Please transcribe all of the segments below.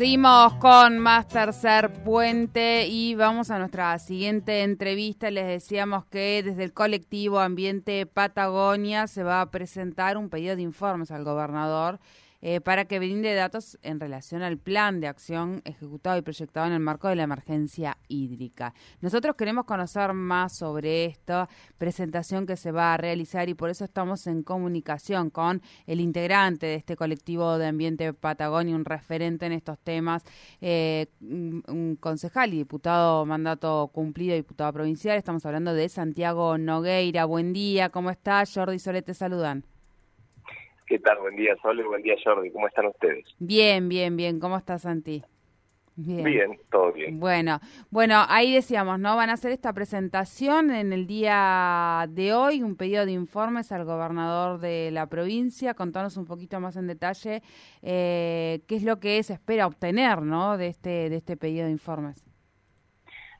Seguimos con más tercer puente y vamos a nuestra siguiente entrevista. Les decíamos que desde el colectivo Ambiente Patagonia se va a presentar un pedido de informes al gobernador eh, para que brinde datos en relación al plan de acción ejecutado y proyectado en el marco de la emergencia hídrica. Nosotros queremos conocer más sobre esta presentación que se va a realizar y por eso estamos en comunicación con el integrante de este colectivo de Ambiente Patagonia, un referente en estos temas, eh, un concejal y diputado mandato cumplido, diputado provincial. Estamos hablando de Santiago Nogueira. Buen día, ¿cómo está? Jordi Solet te saludan. ¿Qué tal? Buen día, Sol, buen día, Jordi. ¿Cómo están ustedes? Bien, bien, bien. ¿Cómo estás, Santi? Bien. todo bien. Bueno, bueno, ahí decíamos, ¿no? Van a hacer esta presentación en el día de hoy, un pedido de informes al gobernador de la provincia. Contanos un poquito más en detalle eh, qué es lo que se espera obtener, ¿no? De este, de este pedido de informes.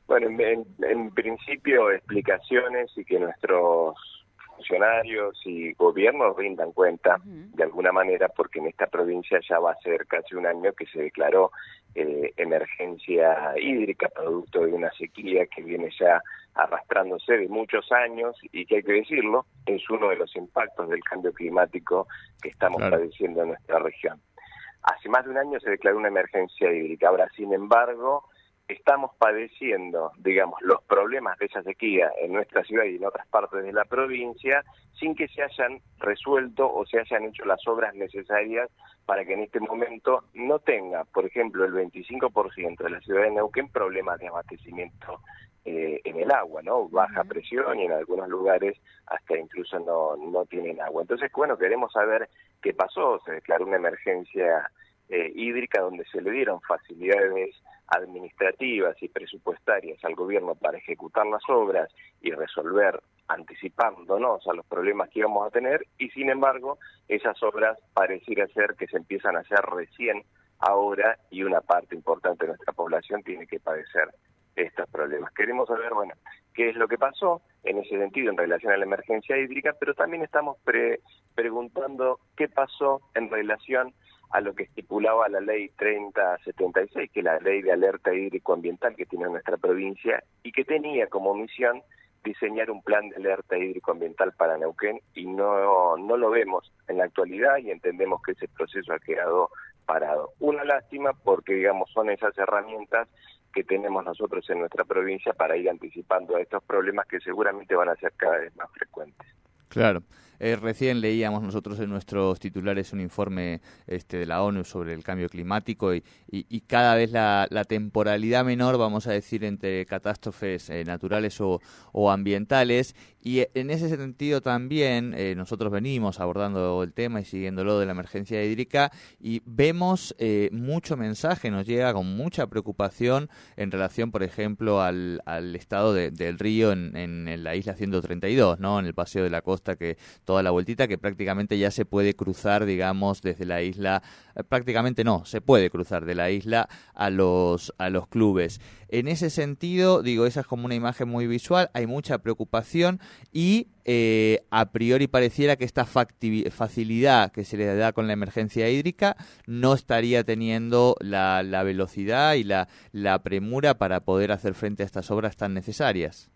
Bueno, en principio explicaciones y que nuestros funcionarios y gobiernos rindan cuenta de alguna manera porque en esta provincia ya va a ser casi un año que se declaró eh, emergencia hídrica producto de una sequía que viene ya arrastrándose de muchos años y que hay que decirlo, es uno de los impactos del cambio climático que estamos padeciendo en nuestra región. Hace más de un año se declaró una emergencia hídrica. Ahora, sin embargo, estamos padeciendo, digamos, los problemas de esa sequía en nuestra ciudad y en otras partes de la provincia sin que se hayan resuelto o se hayan hecho las obras necesarias para que en este momento no tenga, por ejemplo, el 25% de la ciudad de Neuquén problemas de abastecimiento eh, en el agua, ¿no? Baja presión y en algunos lugares hasta incluso no, no tienen agua. Entonces, bueno, queremos saber qué pasó. Se declaró una emergencia eh, hídrica donde se le dieron facilidades administrativas y presupuestarias al gobierno para ejecutar las obras y resolver anticipándonos a los problemas que íbamos a tener y sin embargo esas obras pareciera ser que se empiezan a hacer recién ahora y una parte importante de nuestra población tiene que padecer estos problemas. Queremos saber, bueno, qué es lo que pasó en ese sentido en relación a la emergencia hídrica, pero también estamos preguntando qué pasó en relación a lo que estipulaba la ley 3076, que es la ley de alerta hídrico-ambiental que tiene nuestra provincia y que tenía como misión diseñar un plan de alerta hídrico-ambiental para Neuquén y no, no lo vemos en la actualidad y entendemos que ese proceso ha quedado parado. Una lástima porque, digamos, son esas herramientas que tenemos nosotros en nuestra provincia para ir anticipando a estos problemas que seguramente van a ser cada vez más frecuentes. Claro. Eh, recién leíamos nosotros en nuestros titulares un informe este, de la ONU sobre el cambio climático y, y, cada vez la, temporalidad menor, vamos a decir, entre catástrofes eh, naturales o, o, ambientales. Y en ese sentido también eh, nosotros venimos abordando el tema y siguiéndolo de la emergencia hídrica y vemos mucho mensaje, nos llega con mucha preocupación en relación, por ejemplo, al, al estado del río en, en, en, la isla 132, ¿no? en el paseo de la costa que toda la vueltita que prácticamente ya se puede cruzar, digamos, desde la isla, eh, prácticamente no, se puede cruzar de la isla a los, a los clubes. En ese sentido, digo, esa es como una imagen muy visual, hay mucha preocupación y eh, a priori pareciera que esta facilidad que se le da con la emergencia hídrica no estaría teniendo la, la velocidad y la, la premura para poder hacer frente a estas obras tan necesarias.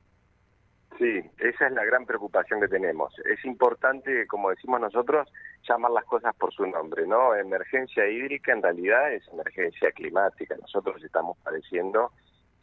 Sí, esa es la gran preocupación que tenemos. Es importante, como decimos nosotros, llamar las cosas por su nombre, ¿no? Emergencia hídrica en realidad es emergencia climática. Nosotros estamos padeciendo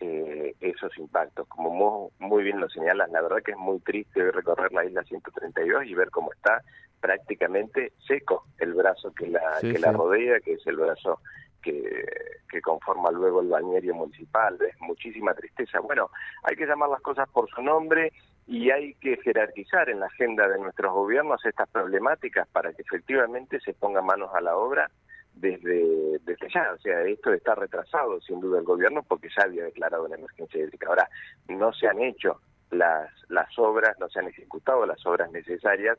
eh, esos impactos. Como muy, bien lo señalas, la verdad que es muy triste recorrer la isla 132 y ver cómo está prácticamente seco el brazo que la, que la rodea, que es el brazo que, conforma luego el bañerio municipal. Es muchísima tristeza. Bueno, hay que llamar las cosas por su nombre y hay que jerarquizar en la agenda de nuestros gobiernos estas problemáticas para que efectivamente se pongan manos a la obra desde, desde ya. O sea, esto está retrasado sin duda el gobierno porque ya había declarado una emergencia hídrica. Ahora, no se han hecho las, las obras, no se han ejecutado las obras necesarias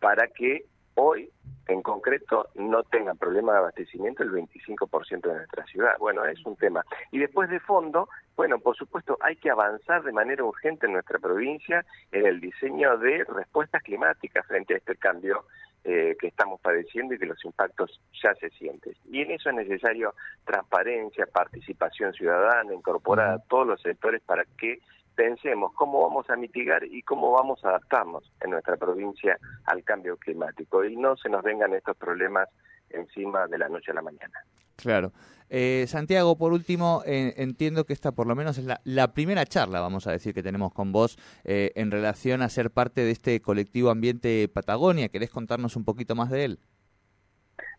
para que hoy, en concreto, no tengan problema de abastecimiento el 25% de nuestra ciudad. Bueno, es un tema. Y después de fondo, bueno, por supuesto, hay que avanzar de manera urgente en nuestra provincia en el diseño de respuestas climáticas frente a este cambio eh, que estamos padeciendo y que los impactos ya se sienten. Y en eso es necesario transparencia, participación ciudadana, incorporar a todos los sectores para que pensemos cómo vamos a mitigar y cómo vamos a adaptarnos en nuestra provincia al cambio climático y no se nos vengan estos problemas encima de la noche a la mañana. Claro. Eh, Santiago, por último, eh, entiendo que esta por lo menos es la, primera charla, vamos a decir, que tenemos con vos eh, en relación a ser parte de este colectivo Ambiente Patagonia. ¿Querés contarnos un poquito más de él?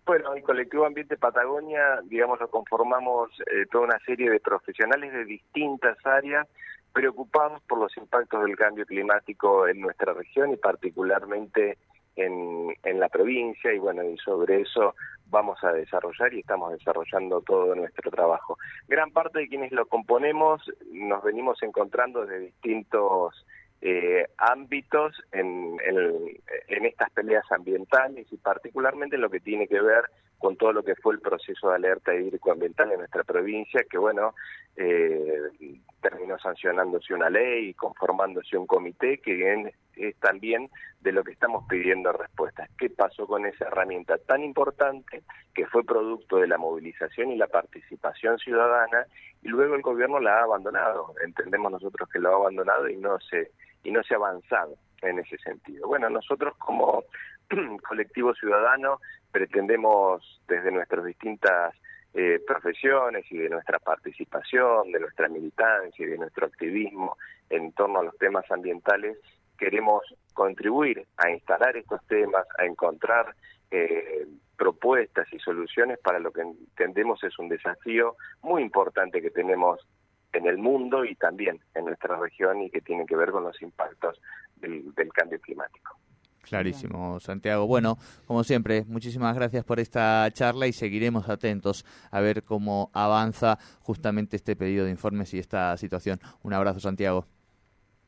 Bueno, el colectivo Ambiente Patagonia, digamos, lo conformamos toda una serie de profesionales de distintas áreas preocupados por los impactos del cambio climático en nuestra región y particularmente en, en la provincia y bueno, y sobre eso vamos a desarrollar y estamos desarrollando todo nuestro trabajo. Gran parte de quienes lo componemos nos venimos encontrando de distintos eh, ámbitos en, en, estas peleas ambientales y particularmente en lo que tiene que ver con todo lo que fue el proceso de alerta hídrico-ambiental en nuestra provincia, que bueno, eh, terminó sancionándose una ley y conformándose un comité que es también de lo que estamos pidiendo respuestas. ¿Qué pasó con esa herramienta tan importante que fue producto de la movilización y la participación ciudadana y luego el gobierno la ha abandonado? Entendemos nosotros que lo ha abandonado y no se y no se ha avanzado en ese sentido. Bueno, nosotros como colectivo ciudadano pretendemos desde nuestras distintas eh, profesiones y de nuestra participación, de nuestra militancia y de nuestro activismo en torno a los temas ambientales, queremos contribuir a instalar estos temas, a encontrar eh, propuestas y soluciones para lo que entendemos es un desafío muy importante que tenemos en el mundo y también en nuestra región y que tiene que ver con los impactos del, cambio climático. Clarísimo, Santiago. Bueno, como siempre, muchísimas gracias por esta charla y seguiremos atentos a ver cómo avanza justamente este pedido de informes y esta situación. Un abrazo, Santiago.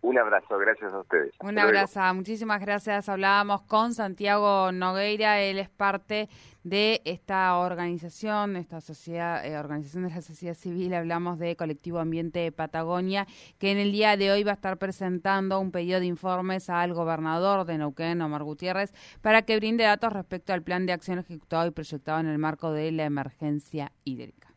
Un abrazo, gracias a ustedes. Un abrazo, muchísimas gracias. Hablábamos con Santiago Nogueira, él es parte de esta organización, esta sociedad, eh, organización de la sociedad civil, hablamos de Colectivo Ambiente Patagonia, que en el día de hoy va a estar presentando un pedido de informes al gobernador de Neuquén, Omar Gutiérrez, para que brinde datos respecto al plan de acción ejecutado y proyectado en el marco de la emergencia hídrica.